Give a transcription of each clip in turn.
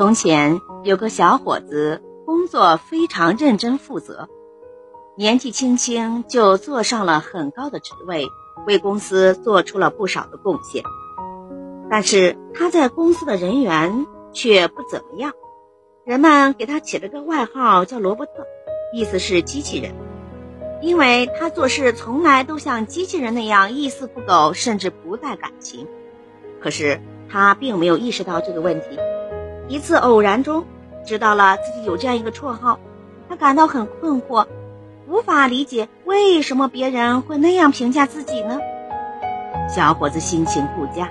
从前有个小伙子，工作非常认真负责，年纪轻轻就坐上了很高的职位，为公司做出了不少的贡献。但是他在公司的人缘却不怎么样，人们给他起了个外号叫罗伯特，意思是机器人，因为他做事从来都像机器人那样一丝不苟，甚至不带感情。可是他并没有意识到这个问题。一次偶然中，知道了自己有这样一个绰号，他感到很困惑，无法理解为什么别人会那样评价自己呢？小伙子心情不佳，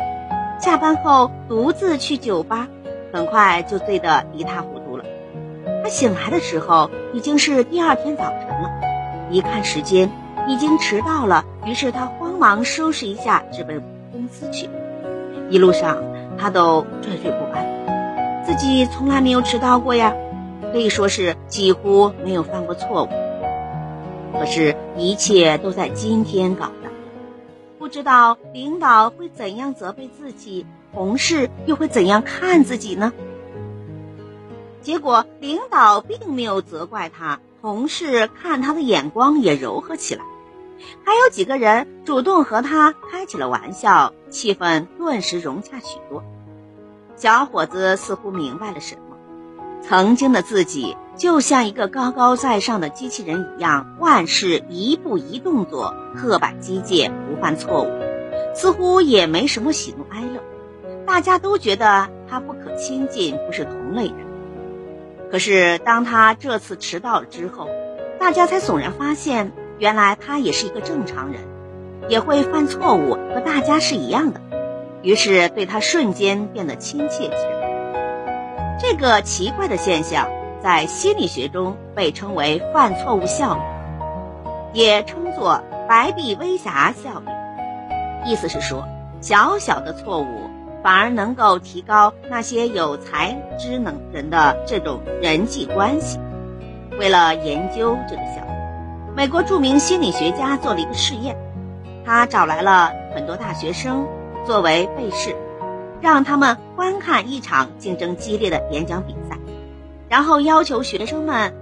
下班后独自去酒吧，很快就醉得一塌糊涂了。他醒来的时候已经是第二天早晨了，一看时间已经迟到了，于是他慌忙收拾一下，直奔公司去。一路上他都惴惴不安。自己从来没有迟到过呀，可以说是几乎没有犯过错误。可是，一切都在今天搞的，不知道领导会怎样责备自己，同事又会怎样看自己呢？结果，领导并没有责怪他，同事看他的眼光也柔和起来，还有几个人主动和他开起了玩笑，气氛顿时融洽许多。小伙子似乎明白了什么，曾经的自己就像一个高高在上的机器人一样，万事一步一动作刻板机械，不犯错误，似乎也没什么喜怒哀乐。大家都觉得他不可亲近，不是同类人。可是当他这次迟到了之后，大家才悚然发现，原来他也是一个正常人，也会犯错误，和大家是一样的。于是对他瞬间变得亲切起来。这个奇怪的现象在心理学中被称为“犯错误效应”，也称作“白璧微瑕效应”。意思是说，小小的错误反而能够提高那些有才之能人的这种人际关系。为了研究这个效应，美国著名心理学家做了一个试验，他找来了很多大学生。作为被试，让他们观看一场竞争激烈的演讲比赛，然后要求学生们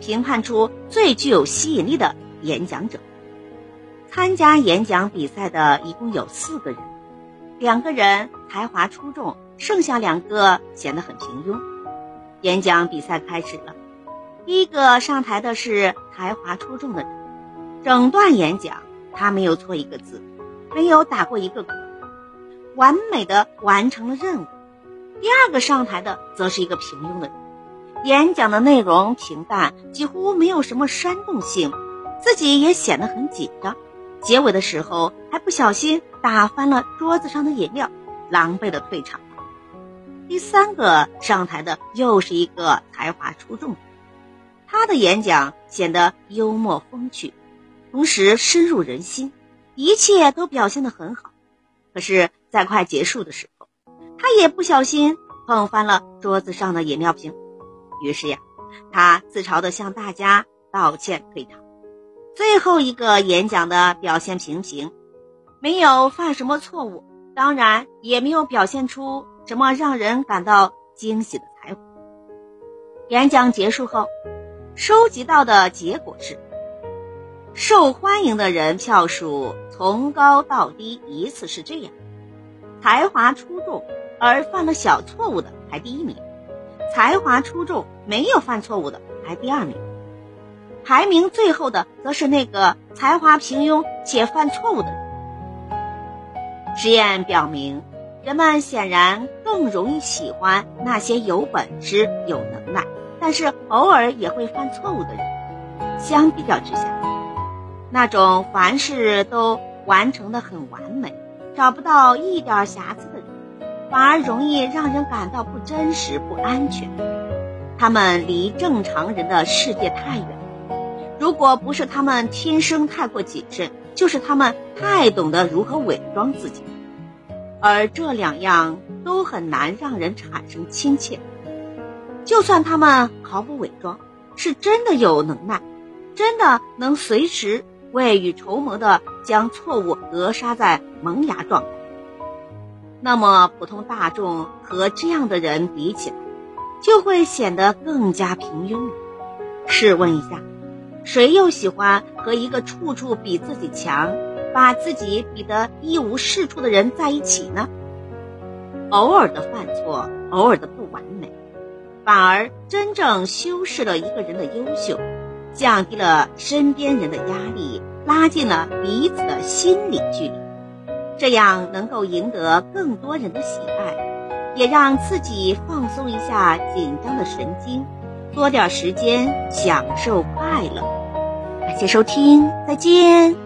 评判出最具有吸引力的演讲者。参加演讲比赛的一共有四个人，两个人才华出众，剩下两个显得很平庸。演讲比赛开始了，第一个上台的是才华出众的人，整段演讲他没有错一个字，没有打过一个。完美的完成了任务。第二个上台的则是一个平庸的人，演讲的内容平淡，几乎没有什么煽动性，自己也显得很紧张。结尾的时候还不小心打翻了桌子上的饮料，狼狈的退场了。第三个上台的又是一个才华出众，他的演讲显得幽默风趣，同时深入人心，一切都表现得很好。可是。在快结束的时候，他也不小心碰翻了桌子上的饮料瓶。于是呀，他自嘲地向大家道歉退场。最后一个演讲的表现平平，没有犯什么错误，当然也没有表现出什么让人感到惊喜的才华。演讲结束后，收集到的结果是：受欢迎的人票数从高到低依次是这样。才华出众而犯了小错误的排第一名，才华出众没有犯错误的排第二名，排名最后的则是那个才华平庸且犯错误的人。实验表明，人们显然更容易喜欢那些有本事、有能耐，但是偶尔也会犯错误的人。相比较之下，那种凡事都完成的很完美。找不到一点瑕疵的人，反而容易让人感到不真实、不安全。他们离正常人的世界太远。如果不是他们天生太过谨慎，就是他们太懂得如何伪装自己。而这两样都很难让人产生亲切。就算他们毫不伪装，是真的有能耐，真的能随时。未雨绸缪的将错误扼杀在萌芽状态。那么，普通大众和这样的人比起来，就会显得更加平庸。试问一下，谁又喜欢和一个处处比自己强、把自己比得一无是处的人在一起呢？偶尔的犯错，偶尔的不完美，反而真正修饰了一个人的优秀，降低了身边人的压力，拉近了彼此的心理距离，这样能够赢得更多人的喜爱。也让自己放松一下紧张的神经，多点时间享受快乐。感谢收听，再见。